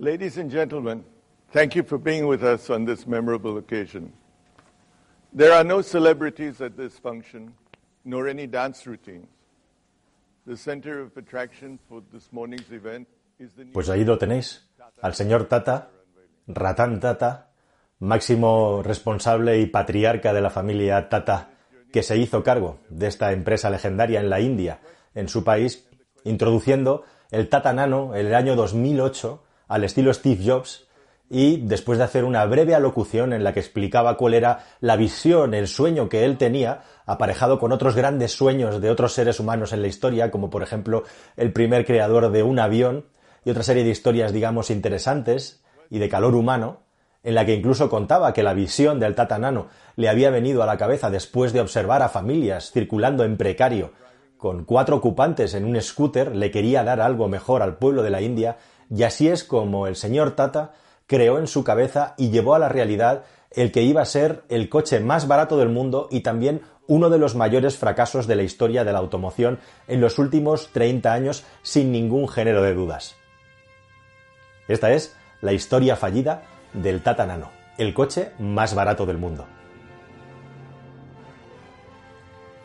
Ladies and gentlemen, thank you for being with us on this memorable occasion. There are no celebrities at this function, nor any dance routines. The center of attraction for this morning's event is the Pues ahí lo tenéis, al señor Tata, Ratan Tata, máximo responsable y patriarca de la familia Tata, que se hizo cargo de esta empresa legendaria en la India, en su país, introduciendo el Tata Nano en el año 2008 al estilo Steve Jobs y después de hacer una breve alocución en la que explicaba cuál era la visión, el sueño que él tenía, aparejado con otros grandes sueños de otros seres humanos en la historia, como por ejemplo el primer creador de un avión y otra serie de historias, digamos, interesantes y de calor humano, en la que incluso contaba que la visión del Tata Nano le había venido a la cabeza después de observar a familias circulando en precario con cuatro ocupantes en un scooter, le quería dar algo mejor al pueblo de la India y así es como el señor Tata creó en su cabeza y llevó a la realidad el que iba a ser el coche más barato del mundo y también uno de los mayores fracasos de la historia de la automoción en los últimos 30 años sin ningún género de dudas. Esta es la historia fallida del Tata Nano, el coche más barato del mundo.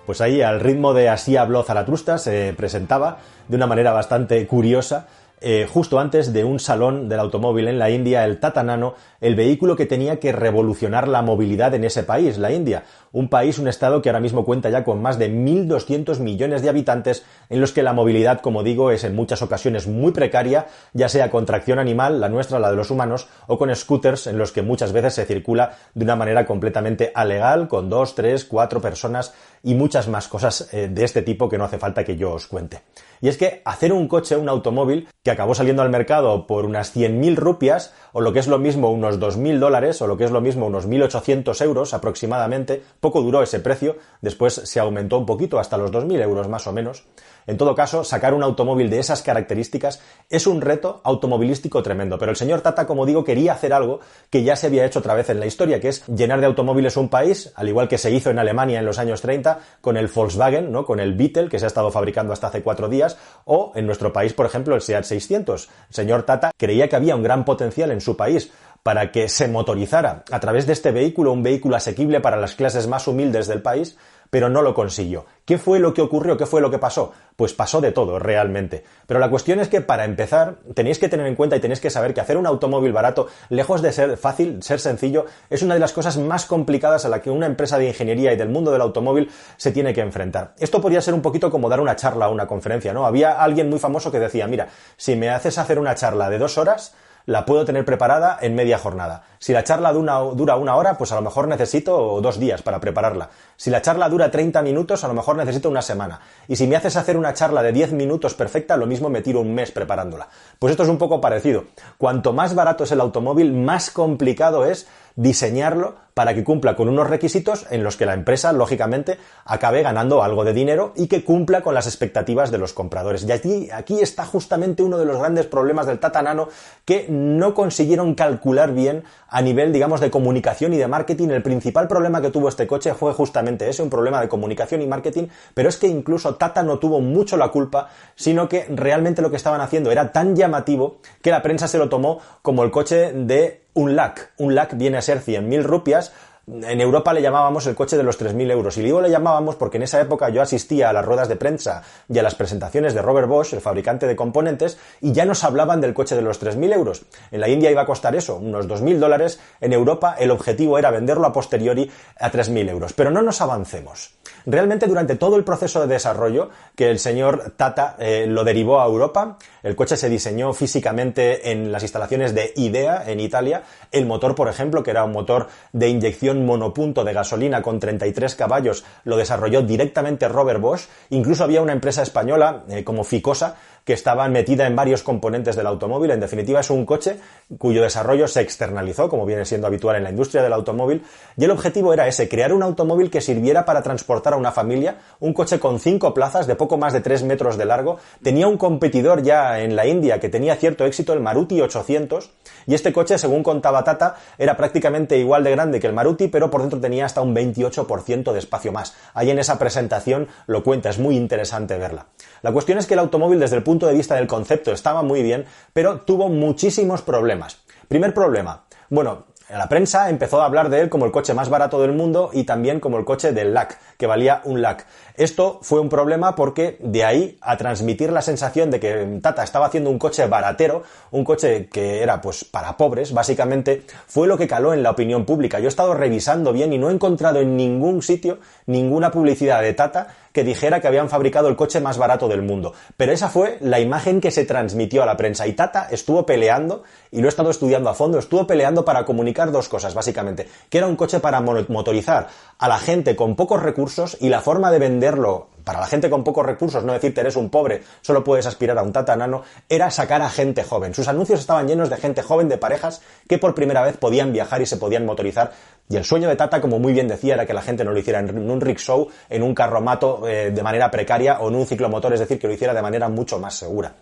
Pues ahí, al ritmo de Así habló Zaratrusta, se presentaba de una manera bastante curiosa eh, justo antes de un salón del automóvil en la India, el Tata Nano, el vehículo que tenía que revolucionar la movilidad en ese país, la India. Un país, un estado que ahora mismo cuenta ya con más de 1.200 millones de habitantes, en los que la movilidad, como digo, es en muchas ocasiones muy precaria, ya sea con tracción animal, la nuestra, la de los humanos, o con scooters, en los que muchas veces se circula de una manera completamente alegal, con dos, tres, cuatro personas y muchas más cosas eh, de este tipo que no hace falta que yo os cuente. Y es que hacer un coche, un automóvil, que acabó saliendo al mercado por unas 100.000 rupias, o lo que es lo mismo unos 2.000 dólares, o lo que es lo mismo unos 1.800 euros aproximadamente, poco duró ese precio, después se aumentó un poquito hasta los 2.000 euros más o menos, en todo caso, sacar un automóvil de esas características es un reto automovilístico tremendo, pero el señor Tata, como digo, quería hacer algo que ya se había hecho otra vez en la historia, que es llenar de automóviles un país, al igual que se hizo en Alemania en los años 30 con el Volkswagen, ¿no? con el Beetle, que se ha estado fabricando hasta hace cuatro días, o en nuestro país, por ejemplo, el Seat 600. El señor Tata creía que había un gran potencial en su país para que se motorizara a través de este vehículo, un vehículo asequible para las clases más humildes del país, pero no lo consiguió. ¿Qué fue lo que ocurrió? ¿Qué fue lo que pasó? Pues pasó de todo, realmente. Pero la cuestión es que para empezar tenéis que tener en cuenta y tenéis que saber que hacer un automóvil barato, lejos de ser fácil, ser sencillo, es una de las cosas más complicadas a la que una empresa de ingeniería y del mundo del automóvil se tiene que enfrentar. Esto podría ser un poquito como dar una charla o una conferencia, ¿no? Había alguien muy famoso que decía, mira, si me haces hacer una charla de dos horas, la puedo tener preparada en media jornada. Si la charla dura una hora, pues a lo mejor necesito dos días para prepararla. Si la charla dura 30 minutos, a lo mejor necesito una semana. Y si me haces hacer una charla de 10 minutos perfecta, lo mismo me tiro un mes preparándola. Pues esto es un poco parecido. Cuanto más barato es el automóvil, más complicado es diseñarlo para que cumpla con unos requisitos en los que la empresa, lógicamente, acabe ganando algo de dinero y que cumpla con las expectativas de los compradores. Y aquí, aquí está justamente uno de los grandes problemas del Tata Nano que no consiguieron calcular bien a nivel, digamos, de comunicación y de marketing. El principal problema que tuvo este coche fue justamente ese, un problema de comunicación y marketing, pero es que incluso Tata no tuvo mucho la culpa, sino que realmente lo que estaban haciendo era tan llamativo que la prensa se lo tomó como el coche de un lakh. Un lakh viene a ser 100.000 rupias. En Europa le llamábamos el coche de los 3.000 euros. Y digo le llamábamos porque en esa época yo asistía a las ruedas de prensa y a las presentaciones de Robert Bosch, el fabricante de componentes, y ya nos hablaban del coche de los 3.000 euros. En la India iba a costar eso, unos 2.000 dólares. En Europa el objetivo era venderlo a posteriori a 3.000 euros. Pero no nos avancemos. Realmente durante todo el proceso de desarrollo que el señor Tata eh, lo derivó a Europa, el coche se diseñó físicamente en las instalaciones de IDEA en Italia. El motor, por ejemplo, que era un motor de inyección monopunto de gasolina con 33 caballos, lo desarrolló directamente Robert Bosch. Incluso había una empresa española eh, como Ficosa que estaba metida en varios componentes del automóvil. En definitiva, es un coche cuyo desarrollo se externalizó, como viene siendo habitual en la industria del automóvil, y el objetivo era ese, crear un automóvil que sirviera para transportar a una familia, un coche con cinco plazas de poco más de tres metros de largo, tenía un competidor ya en la India que tenía cierto éxito, el Maruti 800, y este coche, según contaba Tata, era prácticamente igual de grande que el Maruti pero por dentro tenía hasta un 28% de espacio más. Ahí en esa presentación lo cuenta, es muy interesante verla. La cuestión es que el automóvil desde el punto de vista del concepto estaba muy bien, pero tuvo muchísimos problemas. Primer problema. Bueno, la prensa empezó a hablar de él como el coche más barato del mundo y también como el coche del LAC, que valía un LAC. Esto fue un problema porque de ahí a transmitir la sensación de que Tata estaba haciendo un coche baratero, un coche que era pues para pobres, básicamente, fue lo que caló en la opinión pública. Yo he estado revisando bien y no he encontrado en ningún sitio ninguna publicidad de Tata que dijera que habían fabricado el coche más barato del mundo. Pero esa fue la imagen que se transmitió a la prensa y Tata estuvo peleando, y lo he estado estudiando a fondo, estuvo peleando para comunicar dos cosas, básicamente, que era un coche para motorizar a la gente con pocos recursos y la forma de venderlo para la gente con pocos recursos, no decirte eres un pobre, solo puedes aspirar a un tata nano, era sacar a gente joven. Sus anuncios estaban llenos de gente joven, de parejas que por primera vez podían viajar y se podían motorizar. Y el sueño de Tata, como muy bien decía, era que la gente no lo hiciera en un rickshaw, en un carromato eh, de manera precaria o en un ciclomotor, es decir, que lo hiciera de manera mucho más segura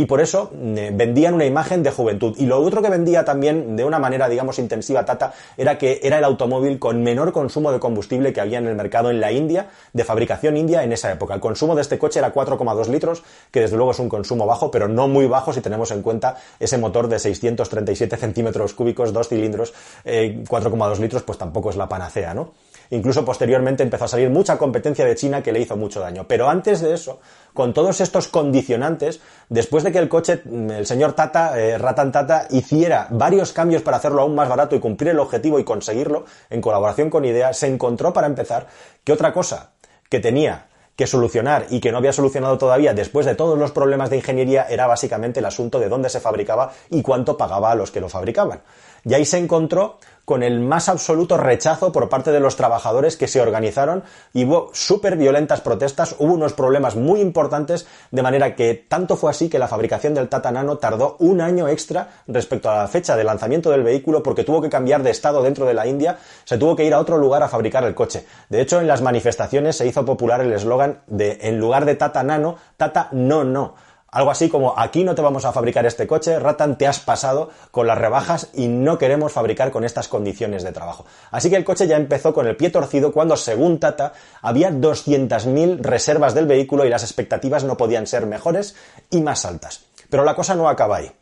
y por eso mm, vendían una imagen de juventud. Y lo otro que vendía también de una manera, digamos, intensiva Tata era que era el automóvil con menor consumo de combustible que había en el mercado en la India, de fabricación india en esa época. El consumo de este coche era 4,2 litros, que desde luego es un consumo bajo, pero no muy bajo si tenemos en cuenta ese motor de 637 centímetros cúbicos, dos cilindros, 4,2 eh, litros, pues tampoco es la panacea, ¿no? Incluso posteriormente empezó a salir mucha competencia de China que le hizo mucho daño. Pero antes de eso, con todos estos condicionantes, después de que el coche, mm, el señor Tata, eh, Ratan Tata, hiciera varios cambios para hacerlo aún más barato y cumplir el objetivo y conseguirlo, en colaboración con IDEA, se encontró para empezar que otra cosa que tenía que solucionar y que no había solucionado todavía después de todos los problemas de ingeniería era básicamente el asunto de dónde se fabricaba y cuánto pagaba a los que lo fabricaban. Y ahí se encontró con el más absoluto rechazo por parte de los trabajadores que se organizaron y hubo súper violentas protestas, hubo unos problemas muy importantes, de manera que tanto fue así que la fabricación del Tata Nano tardó un año extra respecto a la fecha de lanzamiento del vehículo porque tuvo que cambiar de estado dentro de la India, se tuvo que ir a otro lugar a fabricar el coche. De hecho, en las manifestaciones se hizo popular el eslogan de en lugar de Tata Nano, Tata No No algo así como aquí no te vamos a fabricar este coche, Ratan, te has pasado con las rebajas y no queremos fabricar con estas condiciones de trabajo. Así que el coche ya empezó con el pie torcido cuando, según Tata, había 200.000 reservas del vehículo y las expectativas no podían ser mejores y más altas. Pero la cosa no acaba ahí.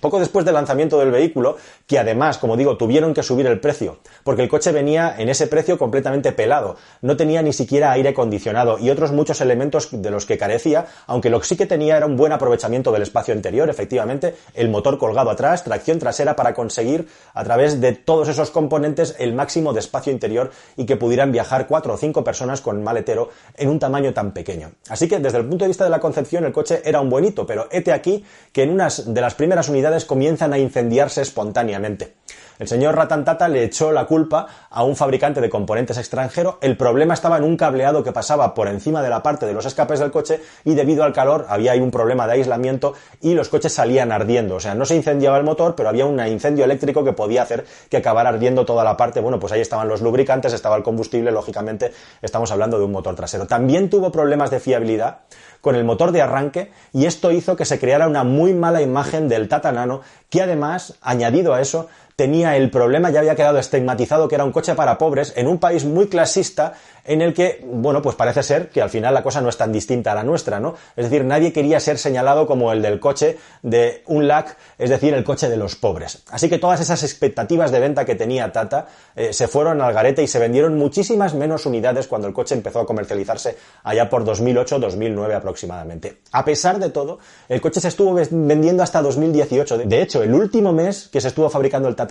Poco después del lanzamiento del vehículo, que además, como digo, tuvieron que subir el precio, porque el coche venía en ese precio completamente pelado, no tenía ni siquiera aire acondicionado y otros muchos elementos de los que carecía, aunque lo que sí que tenía era un buen aprovechamiento del espacio interior, efectivamente, el motor colgado atrás, tracción trasera para conseguir a través de todos esos componentes el máximo de espacio interior y que pudieran viajar cuatro o cinco personas con maletero en un tamaño tan pequeño. Así que desde el punto de vista de la concepción el coche era un buenito, pero hete aquí que en unas de las primeras unidades comienzan a incendiarse espontáneamente. El señor Ratantata le echó la culpa a un fabricante de componentes extranjero. El problema estaba en un cableado que pasaba por encima de la parte de los escapes del coche y debido al calor había ahí un problema de aislamiento y los coches salían ardiendo. O sea, no se incendiaba el motor, pero había un incendio eléctrico que podía hacer que acabara ardiendo toda la parte. Bueno, pues ahí estaban los lubricantes, estaba el combustible, lógicamente estamos hablando de un motor trasero. También tuvo problemas de fiabilidad con el motor de arranque y esto hizo que se creara una muy mala imagen del Tata Nano que además, añadido a eso, tenía el problema, ya había quedado estigmatizado que era un coche para pobres en un país muy clasista en el que, bueno, pues parece ser que al final la cosa no es tan distinta a la nuestra, ¿no? Es decir, nadie quería ser señalado como el del coche de un LAC, es decir, el coche de los pobres. Así que todas esas expectativas de venta que tenía Tata eh, se fueron al garete y se vendieron muchísimas menos unidades cuando el coche empezó a comercializarse allá por 2008-2009 aproximadamente. A pesar de todo, el coche se estuvo vendiendo hasta 2018. De hecho, el último mes que se estuvo fabricando el Tata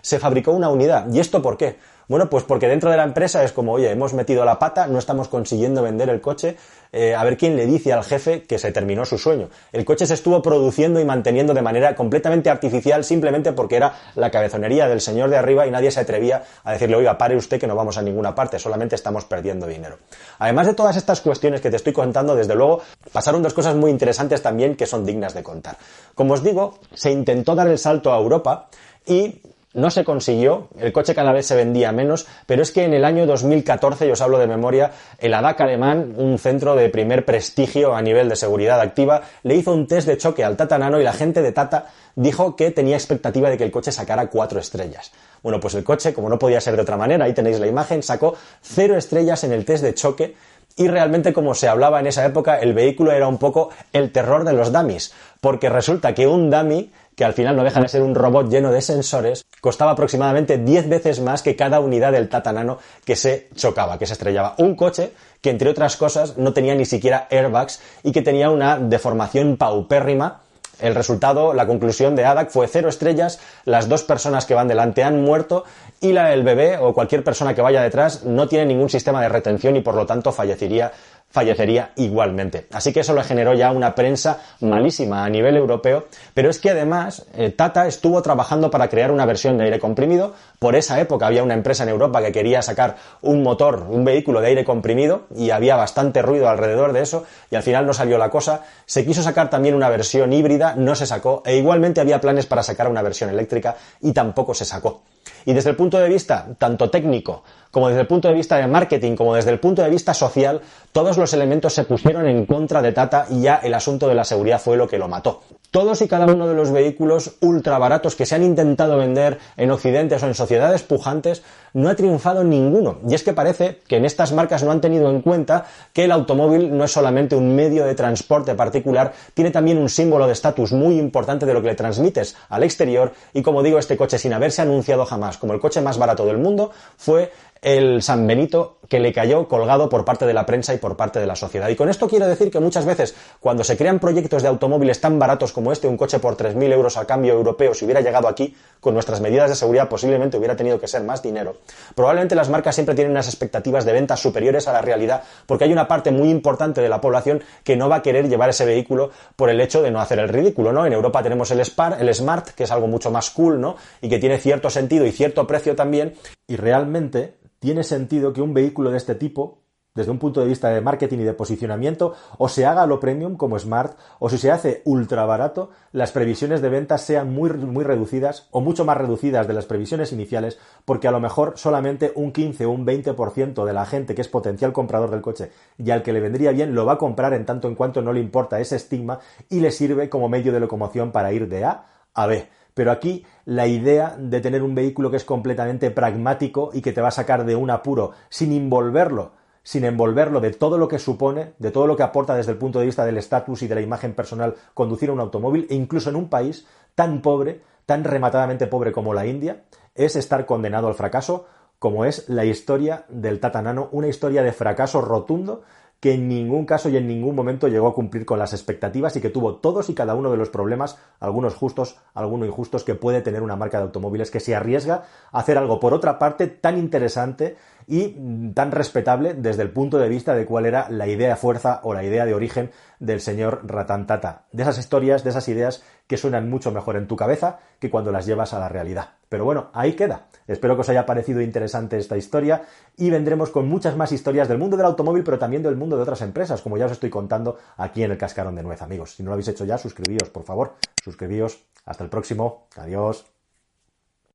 Se fabricó una unidad. ¿Y esto por qué? Bueno, pues porque dentro de la empresa es como, oye, hemos metido la pata, no estamos consiguiendo vender el coche, eh, a ver quién le dice al jefe que se terminó su sueño. El coche se estuvo produciendo y manteniendo de manera completamente artificial simplemente porque era la cabezonería del señor de arriba y nadie se atrevía a decirle, oiga, pare usted que no vamos a ninguna parte, solamente estamos perdiendo dinero. Además de todas estas cuestiones que te estoy contando, desde luego, pasaron dos cosas muy interesantes también que son dignas de contar. Como os digo, se intentó dar el salto a Europa y no se consiguió, el coche cada vez se vendía menos, pero es que en el año 2014, yo os hablo de memoria, el ADAC alemán, un centro de primer prestigio a nivel de seguridad activa, le hizo un test de choque al Tata Nano y la gente de Tata dijo que tenía expectativa de que el coche sacara cuatro estrellas. Bueno, pues el coche, como no podía ser de otra manera, ahí tenéis la imagen, sacó cero estrellas en el test de choque y realmente, como se hablaba en esa época, el vehículo era un poco el terror de los dummies, porque resulta que un dummy, que al final no deja de ser un robot lleno de sensores, costaba aproximadamente 10 veces más que cada unidad del Tata Nano que se chocaba, que se estrellaba. Un coche que, entre otras cosas, no tenía ni siquiera airbags y que tenía una deformación paupérrima el resultado, la conclusión de ADAC fue cero estrellas, las dos personas que van delante han muerto y la, el bebé o cualquier persona que vaya detrás no tiene ningún sistema de retención y por lo tanto fallecería fallecería igualmente. Así que eso le generó ya una prensa malísima a nivel europeo, pero es que además eh, Tata estuvo trabajando para crear una versión de aire comprimido. Por esa época había una empresa en Europa que quería sacar un motor, un vehículo de aire comprimido y había bastante ruido alrededor de eso y al final no salió la cosa. Se quiso sacar también una versión híbrida, no se sacó e igualmente había planes para sacar una versión eléctrica y tampoco se sacó. Y desde el punto de vista tanto técnico como desde el punto de vista de marketing, como desde el punto de vista social, todos los elementos se pusieron en contra de Tata y ya el asunto de la seguridad fue lo que lo mató. Todos y cada uno de los vehículos ultra baratos que se han intentado vender en Occidente o en sociedades pujantes no ha triunfado ninguno. Y es que parece que en estas marcas no han tenido en cuenta que el automóvil no es solamente un medio de transporte particular, tiene también un símbolo de estatus muy importante de lo que le transmites al exterior y como digo, este coche sin haberse anunciado jamás como el coche más barato del mundo fue el San Benito que le cayó colgado por parte de la prensa y por parte de la sociedad. Y con esto quiero decir que muchas veces cuando se crean proyectos de automóviles tan baratos como este, un coche por 3.000 euros al cambio europeo, si hubiera llegado aquí con nuestras medidas de seguridad posiblemente hubiera tenido que ser más dinero. Probablemente las marcas siempre tienen unas expectativas de ventas superiores a la realidad porque hay una parte muy importante de la población que no va a querer llevar ese vehículo por el hecho de no hacer el ridículo, ¿no? En Europa tenemos el Spar, el Smart, que es algo mucho más cool, ¿no? Y que tiene cierto sentido y cierto precio también. Y realmente tiene sentido que un vehículo de este tipo, desde un punto de vista de marketing y de posicionamiento, o se haga lo premium como Smart, o si se hace ultra barato, las previsiones de ventas sean muy, muy reducidas o mucho más reducidas de las previsiones iniciales, porque a lo mejor solamente un 15 o un 20% de la gente que es potencial comprador del coche y al que le vendría bien lo va a comprar en tanto en cuanto no le importa ese estigma y le sirve como medio de locomoción para ir de A a B. Pero aquí la idea de tener un vehículo que es completamente pragmático y que te va a sacar de un apuro sin envolverlo, sin envolverlo de todo lo que supone, de todo lo que aporta desde el punto de vista del estatus y de la imagen personal conducir un automóvil, e incluso en un país tan pobre, tan rematadamente pobre como la India, es estar condenado al fracaso, como es la historia del Tata Nano, una historia de fracaso rotundo que en ningún caso y en ningún momento llegó a cumplir con las expectativas y que tuvo todos y cada uno de los problemas, algunos justos, algunos injustos, que puede tener una marca de automóviles que se arriesga a hacer algo, por otra parte, tan interesante y tan respetable desde el punto de vista de cuál era la idea de fuerza o la idea de origen del señor Ratan Tata. De esas historias, de esas ideas que suenan mucho mejor en tu cabeza que cuando las llevas a la realidad. Pero bueno, ahí queda. Espero que os haya parecido interesante esta historia y vendremos con muchas más historias del mundo del automóvil, pero también del mundo de otras empresas, como ya os estoy contando aquí en el Cascarón de Nuez, amigos. Si no lo habéis hecho ya, suscribíos, por favor. Suscribíos. Hasta el próximo. Adiós.